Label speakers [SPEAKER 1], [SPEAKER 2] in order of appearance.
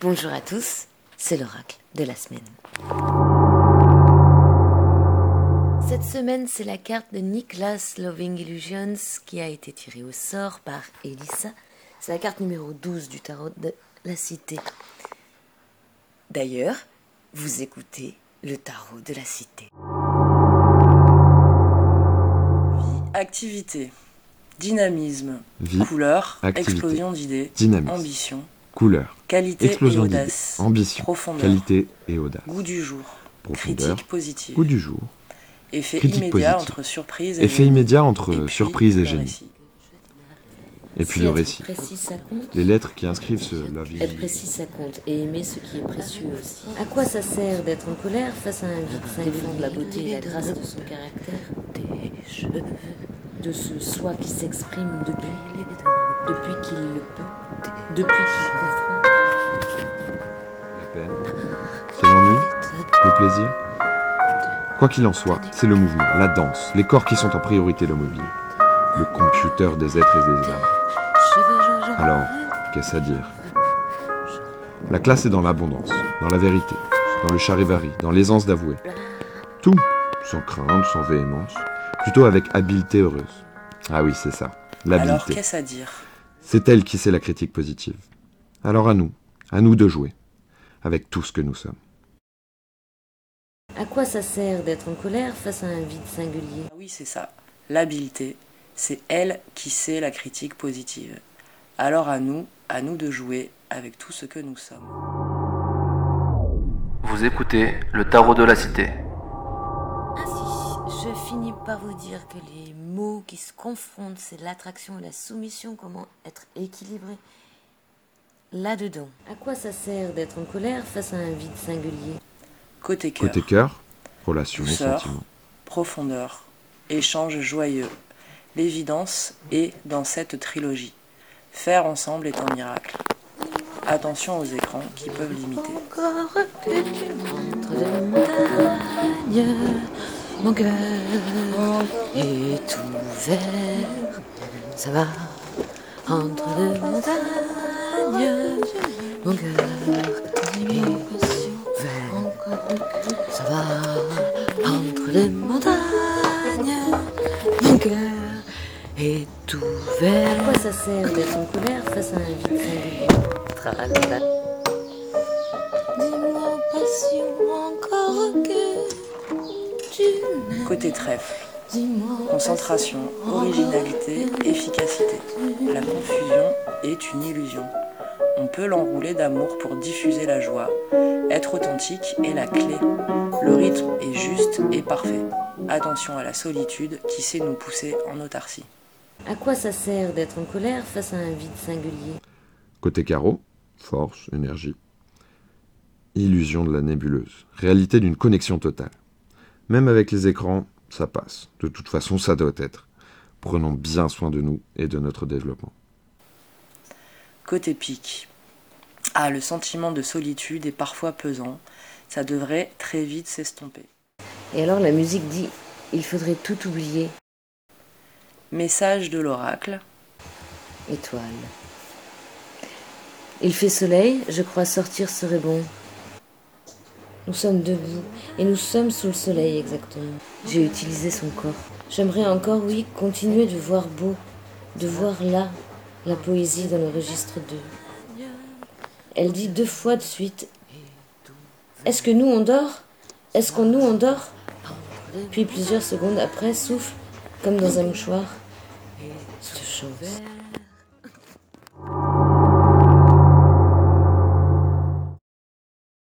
[SPEAKER 1] Bonjour à tous, c'est l'oracle de la semaine. Cette semaine, c'est la carte de Niklas Loving Illusions qui a été tirée au sort par Elissa. C'est la carte numéro 12 du tarot de la cité. D'ailleurs, vous écoutez le tarot de la cité.
[SPEAKER 2] Vie, activité, dynamisme,
[SPEAKER 3] Vie,
[SPEAKER 2] couleur,
[SPEAKER 3] activité,
[SPEAKER 2] explosion d'idées,
[SPEAKER 3] dynamisme,
[SPEAKER 2] ambition,
[SPEAKER 3] couleur,
[SPEAKER 2] qualité
[SPEAKER 3] explosion
[SPEAKER 2] et audace,
[SPEAKER 3] ambition,
[SPEAKER 2] profondeur,
[SPEAKER 3] qualité et audace,
[SPEAKER 2] goût du jour,
[SPEAKER 3] profondeur,
[SPEAKER 2] critique positive,
[SPEAKER 3] goût du jour,
[SPEAKER 2] effet
[SPEAKER 3] critique
[SPEAKER 2] immédiat
[SPEAKER 3] positive,
[SPEAKER 2] entre surprise et
[SPEAKER 3] effet
[SPEAKER 2] génie.
[SPEAKER 3] immédiat entre
[SPEAKER 2] Et puis,
[SPEAKER 3] surprise et
[SPEAKER 2] le
[SPEAKER 3] génie,
[SPEAKER 2] récit.
[SPEAKER 3] et puis
[SPEAKER 1] Si
[SPEAKER 3] le récit.
[SPEAKER 1] précis, ça compte.
[SPEAKER 3] Les lettres qui inscrivent ce la vie.
[SPEAKER 1] Être précis, ça compte, et aimer ce qui est précieux aussi. À quoi ça sert d'être en colère face à un vide singulier de la beauté et la grâce de son caractère Des cheveux, de ce soi qui s'exprime depuis, depuis qu'il le peut, depuis qu'il
[SPEAKER 3] plaisir. Quoi qu'il en soit, c'est le mouvement, la danse, les corps qui sont en priorité le mobile, le computer des êtres et des âmes. Alors, qu'est-ce à dire La classe est dans l'abondance, dans la vérité, dans le charivari, dans l'aisance d'avouer. Tout, sans crainte, sans véhémence, plutôt avec habileté heureuse. Ah oui, c'est ça,
[SPEAKER 2] Alors
[SPEAKER 3] l'habileté.
[SPEAKER 2] qu'est-ce à dire
[SPEAKER 3] C'est elle qui sait la critique positive. Alors à nous, à nous de jouer, avec tout ce que nous sommes.
[SPEAKER 1] À quoi ça sert d'être en colère face à un vide singulier?
[SPEAKER 2] Ah Oui, c'est ça. L'habileté, c'est elle qui sait la critique positive. Alors à nous, à nous de jouer avec tout ce que nous sommes.
[SPEAKER 4] Vous écoutez le tarot de la cité.
[SPEAKER 1] Ainsi, je finis par vous dire que les mots qui se confrontent, c'est l'attraction et la soumission, comment être équilibré là-dedans. À quoi ça sert d'être en colère face à un vide singulier?
[SPEAKER 2] Côté cœur,
[SPEAKER 3] Côté cœur, relation et
[SPEAKER 2] profondeur, échange joyeux. L'évidence est dans cette trilogie. Faire ensemble est un miracle. Attention aux écrans qui peuvent limiter.
[SPEAKER 1] Encore mon cœur est ouvert. Ça va entre les montagnes, mon cœur est ouvert. Ça va entre les montagnes, mon cœur est ouvert. À quoi ça sert d'être en colère face à un vide Tralala. Dis-moi passion encore que tu.
[SPEAKER 2] Côté trèfle, concentration, originalité, efficacité. La confusion est une illusion. On peut l'enrouler d'amour pour diffuser la joie. Être authentique est la clé. Le rythme est juste et parfait. Attention à la solitude qui sait nous pousser en autarcie.
[SPEAKER 1] À quoi ça sert d'être en colère face à un vide singulier?
[SPEAKER 3] Côté carreau, force, énergie. Illusion de la nébuleuse, réalité d'une connexion totale. Même avec les écrans, ça passe. De toute façon, ça doit être. Prenons bien soin de nous et de notre développement.
[SPEAKER 2] Côté pique. Ah, le sentiment de solitude est parfois pesant. Ça devrait très vite s'estomper.
[SPEAKER 1] Et alors la musique dit il faudrait tout oublier.
[SPEAKER 2] Message de l'oracle.
[SPEAKER 1] Étoile. Il fait soleil, je crois sortir serait bon. Nous sommes debout et nous sommes sous le soleil exactement. J'ai utilisé son corps. J'aimerais encore, oui, continuer de voir beau, de voir là la poésie dans le registre 2. Elle dit deux fois de suite Est-ce que nous on dort? Est-ce qu'on nous on dort? Puis plusieurs secondes après souffle comme dans un mouchoir.